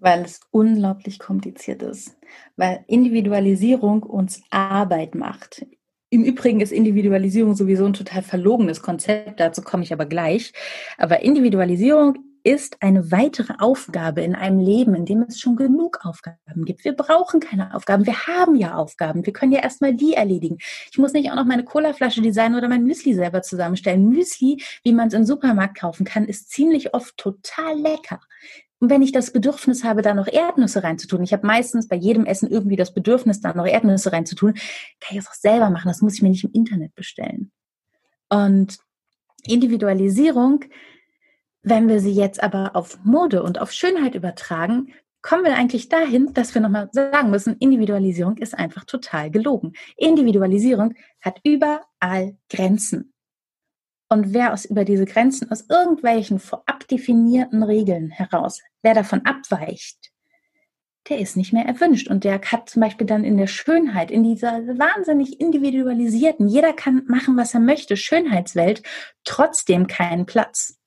Weil es unglaublich kompliziert ist, weil Individualisierung uns Arbeit macht. Im Übrigen ist Individualisierung sowieso ein total verlogenes Konzept, dazu komme ich aber gleich. Aber Individualisierung ist eine weitere Aufgabe in einem Leben, in dem es schon genug Aufgaben gibt. Wir brauchen keine Aufgaben. Wir haben ja Aufgaben. Wir können ja erstmal die erledigen. Ich muss nicht auch noch meine Colaflasche designen oder mein Müsli selber zusammenstellen. Müsli, wie man es im Supermarkt kaufen kann, ist ziemlich oft total lecker. Und wenn ich das Bedürfnis habe, da noch Erdnüsse reinzutun, ich habe meistens bei jedem Essen irgendwie das Bedürfnis, da noch Erdnüsse reinzutun, kann ich das auch selber machen. Das muss ich mir nicht im Internet bestellen. Und Individualisierung, wenn wir sie jetzt aber auf Mode und auf Schönheit übertragen, kommen wir eigentlich dahin, dass wir nochmal sagen müssen, Individualisierung ist einfach total gelogen. Individualisierung hat überall Grenzen. Und wer aus über diese Grenzen, aus irgendwelchen vorab definierten Regeln heraus, wer davon abweicht, der ist nicht mehr erwünscht. Und der hat zum Beispiel dann in der Schönheit, in dieser wahnsinnig individualisierten, jeder kann machen, was er möchte, Schönheitswelt, trotzdem keinen Platz.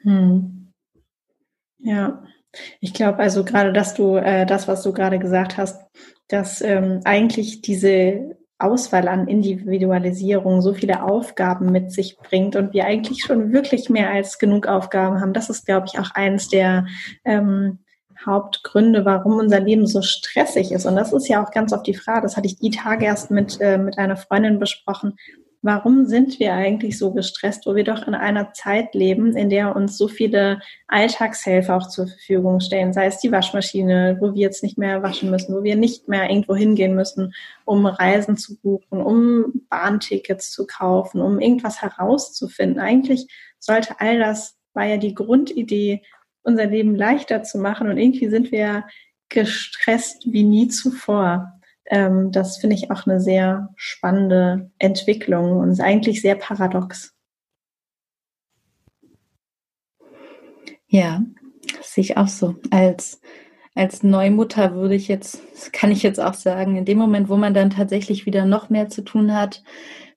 Hm. Ja, ich glaube also gerade, dass du äh, das, was du gerade gesagt hast, dass ähm, eigentlich diese Auswahl an Individualisierung so viele Aufgaben mit sich bringt und wir eigentlich schon wirklich mehr als genug Aufgaben haben. Das ist, glaube ich, auch eins der ähm, Hauptgründe, warum unser Leben so stressig ist. Und das ist ja auch ganz oft die Frage, das hatte ich die Tage erst mit, äh, mit einer Freundin besprochen, warum sind wir eigentlich so gestresst, wo wir doch in einer Zeit leben, in der uns so viele Alltagshelfer auch zur Verfügung stehen, sei es die Waschmaschine, wo wir jetzt nicht mehr waschen müssen, wo wir nicht mehr irgendwo hingehen müssen, um Reisen zu buchen, um Bahntickets zu kaufen, um irgendwas herauszufinden. Eigentlich sollte all das, war ja die Grundidee, unser Leben leichter zu machen und irgendwie sind wir gestresst wie nie zuvor. Ähm, das finde ich auch eine sehr spannende Entwicklung und ist eigentlich sehr paradox. Ja, sehe ich auch so. Als, als Neumutter würde ich jetzt, kann ich jetzt auch sagen, in dem Moment, wo man dann tatsächlich wieder noch mehr zu tun hat,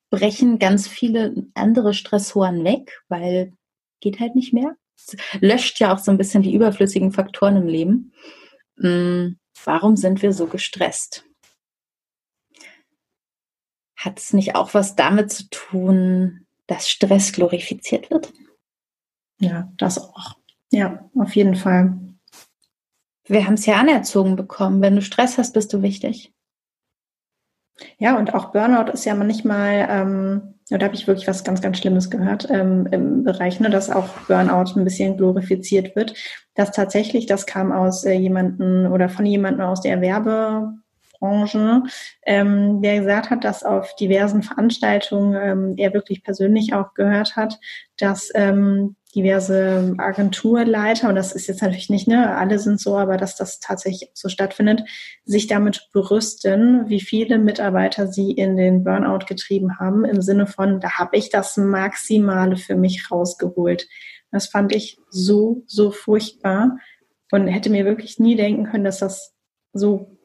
brechen ganz viele andere Stressoren weg, weil geht halt nicht mehr. Es löscht ja auch so ein bisschen die überflüssigen Faktoren im Leben. Hm, warum sind wir so gestresst? Hat es nicht auch was damit zu tun, dass Stress glorifiziert wird? Ja, das auch. Ja, auf jeden Fall. Wir haben es ja anerzogen bekommen. Wenn du Stress hast, bist du wichtig. Ja, und auch Burnout ist ja manchmal, ähm, da habe ich wirklich was ganz, ganz Schlimmes gehört ähm, im Bereich, ne, dass auch Burnout ein bisschen glorifiziert wird. Dass tatsächlich, das kam aus äh, jemanden oder von jemandem aus der Werbebranche, ähm, der gesagt hat, dass auf diversen Veranstaltungen ähm, er wirklich persönlich auch gehört hat, dass ähm, diverse Agenturleiter, und das ist jetzt natürlich nicht, ne, alle sind so, aber dass das tatsächlich so stattfindet, sich damit berüsten, wie viele Mitarbeiter sie in den Burnout getrieben haben, im Sinne von, da habe ich das Maximale für mich rausgeholt. Das fand ich so, so furchtbar und hätte mir wirklich nie denken können, dass das so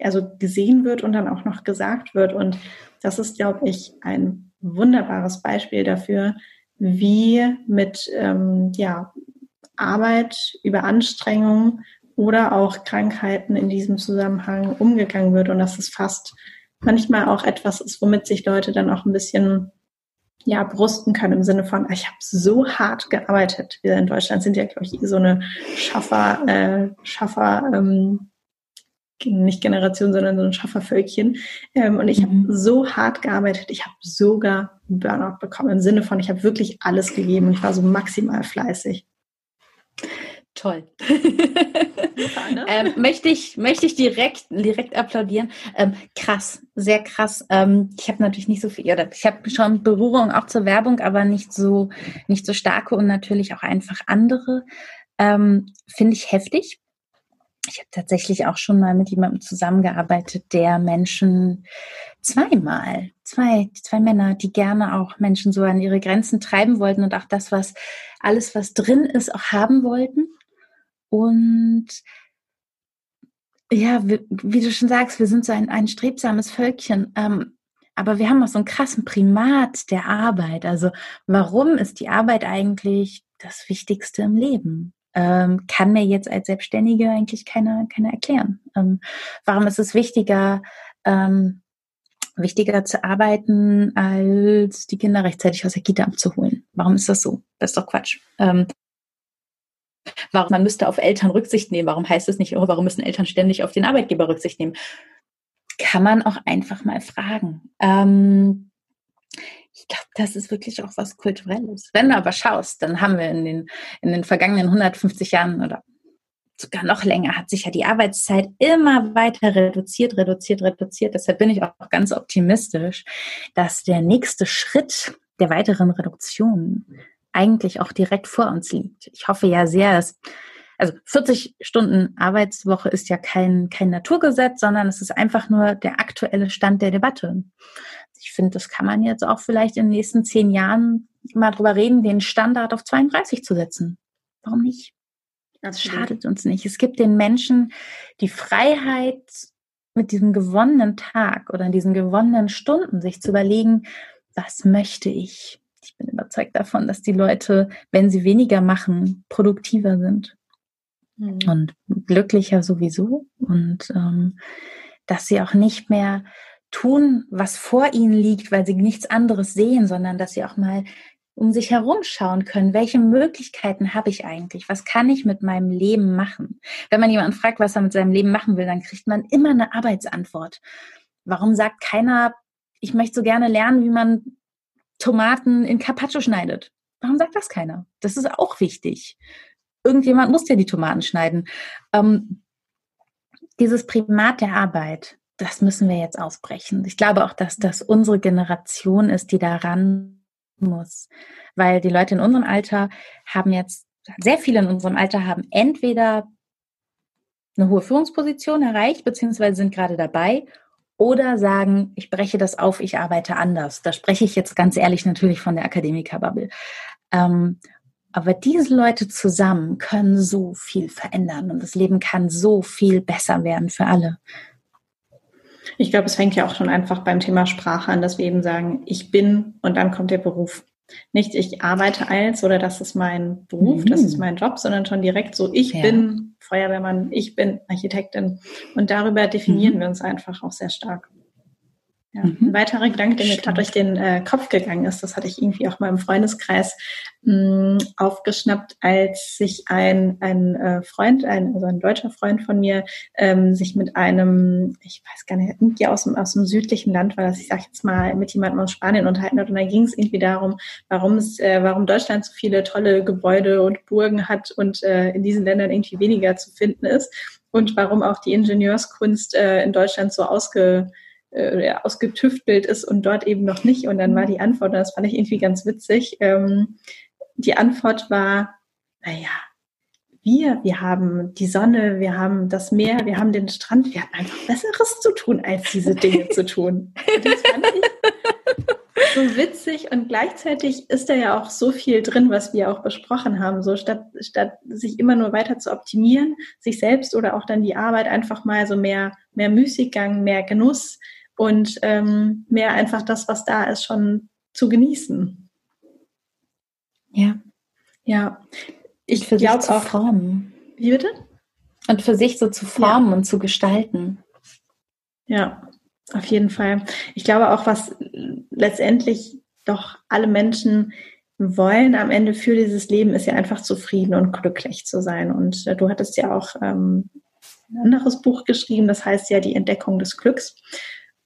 also gesehen wird und dann auch noch gesagt wird. Und das ist, glaube ich, ein wunderbares Beispiel dafür, wie mit ähm, ja, Arbeit, über Anstrengung oder auch Krankheiten in diesem Zusammenhang umgegangen wird und dass es fast manchmal auch etwas ist, womit sich Leute dann auch ein bisschen ja, brusten können im Sinne von, ich habe so hart gearbeitet. Wir in Deutschland sind ja, glaube ich, so eine Schaffer, äh, Schaffer, ähm, nicht Generation, sondern so ein Schaffervölkchen. Ähm, und ich mhm. habe so hart gearbeitet, ich habe sogar Burnout bekommen, im Sinne von, ich habe wirklich alles gegeben und ich war so maximal fleißig. Toll. Ne? ähm, möchte ich möchte ich direkt direkt applaudieren. Ähm, krass, sehr krass. Ähm, ich habe natürlich nicht so viel, oder ich habe schon Berührung auch zur Werbung, aber nicht so nicht so starke und natürlich auch einfach andere. Ähm, finde ich heftig ich habe tatsächlich auch schon mal mit jemandem zusammengearbeitet, der Menschen zweimal, zwei, zwei Männer, die gerne auch Menschen so an ihre Grenzen treiben wollten und auch das, was alles, was drin ist, auch haben wollten. Und ja, wie, wie du schon sagst, wir sind so ein, ein strebsames Völkchen. Ähm, aber wir haben auch so einen krassen Primat der Arbeit. Also warum ist die Arbeit eigentlich das Wichtigste im Leben? Ähm, kann mir jetzt als Selbstständige eigentlich keiner keiner erklären. Ähm, warum ist es wichtiger, ähm, wichtiger zu arbeiten, als die Kinder rechtzeitig aus der Kita abzuholen? Warum ist das so? Das ist doch Quatsch. Ähm, warum man müsste auf Eltern Rücksicht nehmen? Warum heißt es nicht, oh, warum müssen Eltern ständig auf den Arbeitgeber Rücksicht nehmen? Kann man auch einfach mal fragen. Ähm, ich glaube, das ist wirklich auch was Kulturelles. Wenn du aber schaust, dann haben wir in den, in den vergangenen 150 Jahren oder sogar noch länger hat sich ja die Arbeitszeit immer weiter reduziert, reduziert, reduziert. Deshalb bin ich auch ganz optimistisch, dass der nächste Schritt der weiteren Reduktion eigentlich auch direkt vor uns liegt. Ich hoffe ja sehr, dass also 40 Stunden Arbeitswoche ist ja kein, kein Naturgesetz, sondern es ist einfach nur der aktuelle Stand der Debatte ich finde, das kann man jetzt auch vielleicht in den nächsten zehn Jahren mal drüber reden, den Standard auf 32 zu setzen. Warum nicht? Das schadet uns nicht. Es gibt den Menschen die Freiheit, mit diesem gewonnenen Tag oder in diesen gewonnenen Stunden sich zu überlegen, was möchte ich? Ich bin überzeugt davon, dass die Leute, wenn sie weniger machen, produktiver sind mhm. und glücklicher sowieso und ähm, dass sie auch nicht mehr tun, was vor ihnen liegt, weil sie nichts anderes sehen, sondern dass sie auch mal um sich herum schauen können, welche Möglichkeiten habe ich eigentlich? Was kann ich mit meinem Leben machen? Wenn man jemanden fragt, was er mit seinem Leben machen will, dann kriegt man immer eine Arbeitsantwort. Warum sagt keiner, ich möchte so gerne lernen, wie man Tomaten in Carpaccio schneidet? Warum sagt das keiner? Das ist auch wichtig. Irgendjemand muss ja die Tomaten schneiden. Ähm, dieses Primat der Arbeit, das müssen wir jetzt ausbrechen. Ich glaube auch, dass das unsere Generation ist, die daran muss. Weil die Leute in unserem Alter haben jetzt, sehr viele in unserem Alter haben entweder eine hohe Führungsposition erreicht, beziehungsweise sind gerade dabei, oder sagen, ich breche das auf, ich arbeite anders. Da spreche ich jetzt ganz ehrlich natürlich von der Akademikerbubble. Ähm, aber diese Leute zusammen können so viel verändern und das Leben kann so viel besser werden für alle. Ich glaube, es fängt ja auch schon einfach beim Thema Sprache an, dass wir eben sagen, ich bin und dann kommt der Beruf. Nicht ich arbeite als oder das ist mein Beruf, mhm. das ist mhm. mein Job, sondern schon direkt so, ich ja. bin Feuerwehrmann, ich bin Architektin. Und darüber definieren mhm. wir uns einfach auch sehr stark. Ja. Mhm. Ein weiterer Gedanke, der mir gerade durch den äh, Kopf gegangen ist, das hatte ich irgendwie auch mal im Freundeskreis mh, mm, aufgeschnappt, als sich ein, ein äh, Freund, ein, also ein deutscher Freund von mir, ähm, sich mit einem, ich weiß gar nicht, irgendwie aus dem, aus dem südlichen Land, weil das, ich sage jetzt mal, mit jemandem aus Spanien unterhalten hat. Und da ging es irgendwie darum, warum es, äh, warum Deutschland so viele tolle Gebäude und Burgen hat und äh, in diesen Ländern irgendwie weniger zu finden ist und warum auch die Ingenieurskunst äh, in Deutschland so ausge äh, ausgetüftelt ist und dort eben noch nicht. Und dann war die Antwort, und das fand ich irgendwie ganz witzig, ähm, die Antwort war, naja, wir, wir haben die Sonne, wir haben das Meer, wir haben den Strand, wir haben einfach Besseres zu tun, als diese Dinge zu tun. Und das fand ich so witzig und gleichzeitig ist da ja auch so viel drin, was wir auch besprochen haben. So statt, statt sich immer nur weiter zu optimieren, sich selbst oder auch dann die Arbeit einfach mal so mehr, mehr Müßiggang, mehr Genuss, und ähm, mehr einfach das, was da ist, schon zu genießen. Ja. Ja. Ich glaube auch. Formen. Wie bitte? Und für sich so zu formen ja. und zu gestalten. Ja, auf jeden Fall. Ich glaube auch, was letztendlich doch alle Menschen wollen am Ende für dieses Leben, ist ja einfach zufrieden und glücklich zu sein. Und äh, du hattest ja auch ähm, ein anderes Buch geschrieben, das heißt ja die Entdeckung des Glücks.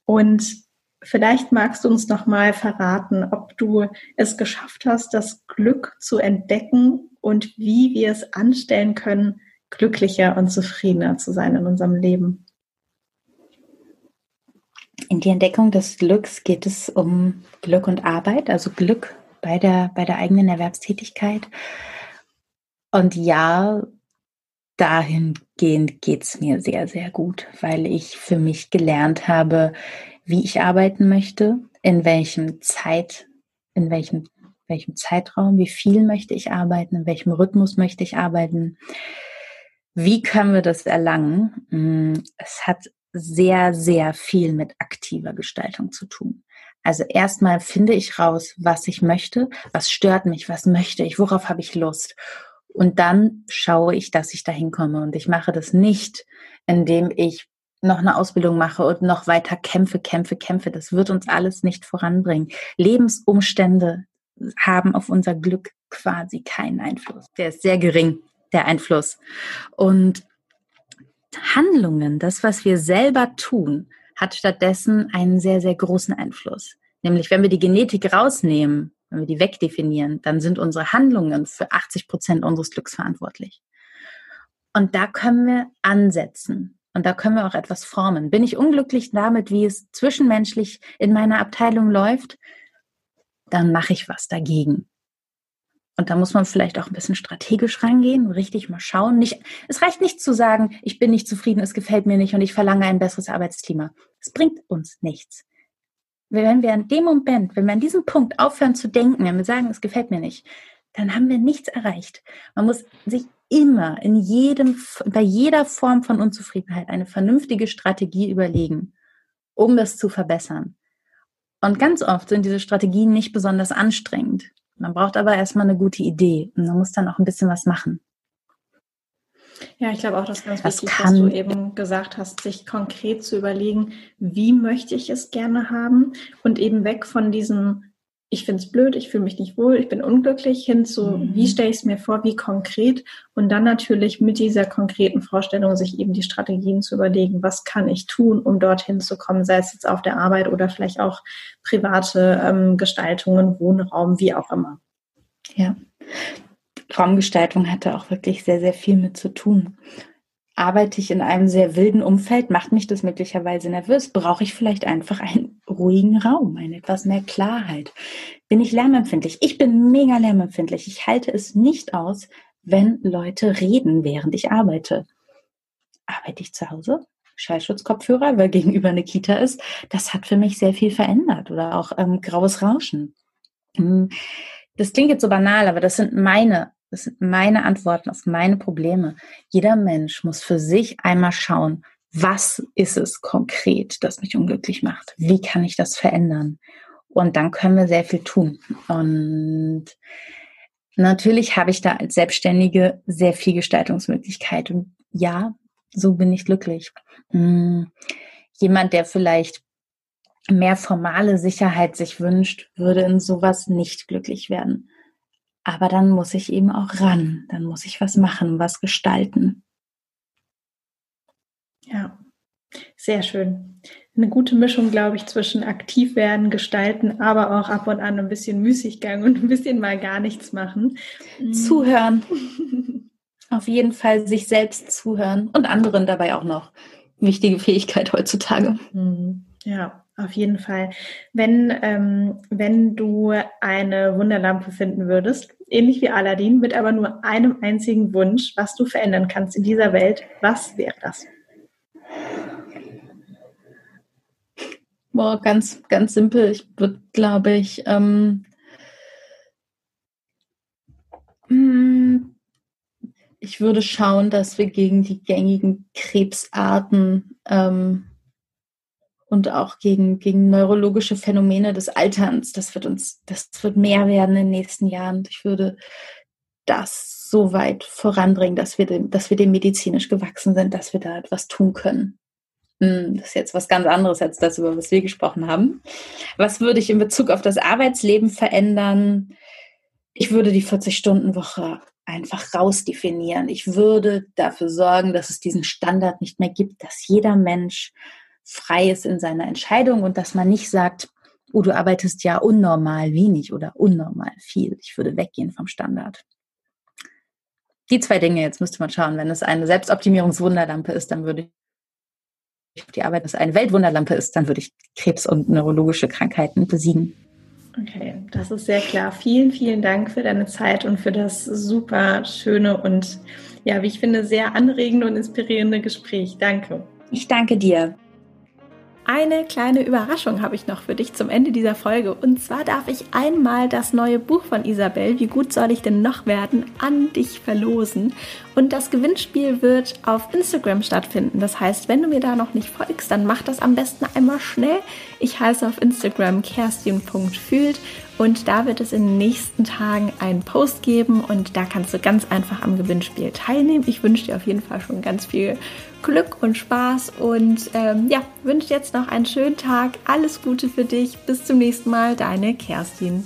Und vielleicht magst du uns noch mal verraten, ob du es geschafft hast, das Glück zu entdecken und wie wir es anstellen können, glücklicher und zufriedener zu sein in unserem Leben. In die Entdeckung des Glücks geht es um Glück und Arbeit, also Glück bei der, bei der eigenen Erwerbstätigkeit. Und ja, dahingehend geht es mir sehr, sehr gut, weil ich für mich gelernt habe, wie ich arbeiten möchte, in welchem Zeit, in welchem, welchem Zeitraum, wie viel möchte ich arbeiten, in welchem Rhythmus möchte ich arbeiten. Wie können wir das erlangen? Mm, es hat sehr, sehr viel mit aktiver Gestaltung zu tun. Also erstmal finde ich raus, was ich möchte, was stört mich, was möchte ich, worauf habe ich Lust. Und dann schaue ich, dass ich dahin komme. Und ich mache das nicht, indem ich noch eine Ausbildung mache und noch weiter kämpfe, kämpfe, kämpfe. Das wird uns alles nicht voranbringen. Lebensumstände haben auf unser Glück quasi keinen Einfluss. Der ist sehr gering, der Einfluss. Und Handlungen, das, was wir selber tun, hat stattdessen einen sehr, sehr großen Einfluss. Nämlich, wenn wir die Genetik rausnehmen, wenn wir die wegdefinieren, dann sind unsere Handlungen für 80 Prozent unseres Glücks verantwortlich. Und da können wir ansetzen. Und da können wir auch etwas formen. Bin ich unglücklich damit, wie es zwischenmenschlich in meiner Abteilung läuft, dann mache ich was dagegen. Und da muss man vielleicht auch ein bisschen strategisch rangehen, richtig mal schauen. Nicht, es reicht nicht zu sagen, ich bin nicht zufrieden, es gefällt mir nicht und ich verlange ein besseres Arbeitsklima. Es bringt uns nichts wenn wir an dem Moment, wenn wir an diesem Punkt aufhören zu denken, wenn wir sagen, es gefällt mir nicht, dann haben wir nichts erreicht. Man muss sich immer in jedem, bei jeder Form von Unzufriedenheit eine vernünftige Strategie überlegen, um das zu verbessern. Und ganz oft sind diese Strategien nicht besonders anstrengend. Man braucht aber erstmal eine gute Idee und man muss dann auch ein bisschen was machen. Ja, ich glaube auch, das ist ganz wichtig, was du eben gesagt hast, sich konkret zu überlegen, wie möchte ich es gerne haben und eben weg von diesem, ich finde es blöd, ich fühle mich nicht wohl, ich bin unglücklich, hin zu, mhm. wie stelle ich es mir vor, wie konkret und dann natürlich mit dieser konkreten Vorstellung sich eben die Strategien zu überlegen, was kann ich tun, um dorthin zu kommen, sei es jetzt auf der Arbeit oder vielleicht auch private ähm, Gestaltungen, Wohnraum, wie auch immer. Ja. Raumgestaltung hatte auch wirklich sehr, sehr viel mit zu tun. Arbeite ich in einem sehr wilden Umfeld, macht mich das möglicherweise nervös? Brauche ich vielleicht einfach einen ruhigen Raum, eine etwas mehr Klarheit? Bin ich lärmempfindlich? Ich bin mega lärmempfindlich. Ich halte es nicht aus, wenn Leute reden, während ich arbeite. Arbeite ich zu Hause? Schallschutzkopfhörer, weil gegenüber eine Kita ist, das hat für mich sehr viel verändert. Oder auch ähm, graues Rauschen. Hm, das klingt jetzt so banal, aber das sind meine das sind meine Antworten auf meine Probleme. Jeder Mensch muss für sich einmal schauen, was ist es konkret, das mich unglücklich macht? Wie kann ich das verändern? Und dann können wir sehr viel tun. Und natürlich habe ich da als Selbstständige sehr viel Gestaltungsmöglichkeit. Und ja, so bin ich glücklich. Hm, jemand, der vielleicht mehr formale Sicherheit sich wünscht, würde in sowas nicht glücklich werden. Aber dann muss ich eben auch ran, dann muss ich was machen, was gestalten. Ja, sehr schön. Eine gute Mischung, glaube ich, zwischen aktiv werden, gestalten, aber auch ab und an ein bisschen Müßiggang und ein bisschen mal gar nichts machen. Zuhören. Auf jeden Fall sich selbst zuhören und anderen dabei auch noch. Wichtige Fähigkeit heutzutage. Mhm. Ja, auf jeden Fall. Wenn, ähm, wenn du eine Wunderlampe finden würdest, ähnlich wie Aladdin, mit aber nur einem einzigen Wunsch, was du verändern kannst in dieser Welt, was wäre das? Boah, ganz, ganz simpel. Ich würde, glaube ich, ähm, hm, ich würde schauen, dass wir gegen die gängigen Krebsarten ähm, und auch gegen, gegen neurologische Phänomene des Alterns, das wird uns, das wird mehr werden in den nächsten Jahren. Ich würde das so weit voranbringen, dass wir dem, dass wir dem medizinisch gewachsen sind, dass wir da etwas tun können. Hm, das ist jetzt was ganz anderes als das, über was wir gesprochen haben. Was würde ich in Bezug auf das Arbeitsleben verändern? Ich würde die 40-Stunden-Woche einfach rausdefinieren. Ich würde dafür sorgen, dass es diesen Standard nicht mehr gibt, dass jeder Mensch frei ist in seiner Entscheidung und dass man nicht sagt, oh, du arbeitest ja unnormal wenig oder unnormal viel. Ich würde weggehen vom Standard. Die zwei Dinge, jetzt müsste man schauen, wenn es eine Selbstoptimierungswunderlampe ist, dann würde die Arbeit dass eine Weltwunderlampe ist, dann würde ich Krebs und neurologische Krankheiten besiegen. Okay, das ist sehr klar. Vielen, vielen Dank für deine Zeit und für das super schöne und ja, wie ich finde, sehr anregende und inspirierende Gespräch. Danke. Ich danke dir. Eine kleine Überraschung habe ich noch für dich zum Ende dieser Folge. Und zwar darf ich einmal das neue Buch von Isabel, Wie gut soll ich denn noch werden, an dich verlosen. Und das Gewinnspiel wird auf Instagram stattfinden. Das heißt, wenn du mir da noch nicht folgst, dann mach das am besten einmal schnell. Ich heiße auf Instagram kerstin.fühlt und da wird es in den nächsten Tagen einen Post geben und da kannst du ganz einfach am Gewinnspiel teilnehmen. Ich wünsche dir auf jeden Fall schon ganz viel Glück und Spaß und ähm, ja, wünsche jetzt noch einen schönen Tag. Alles Gute für dich. Bis zum nächsten Mal, deine Kerstin.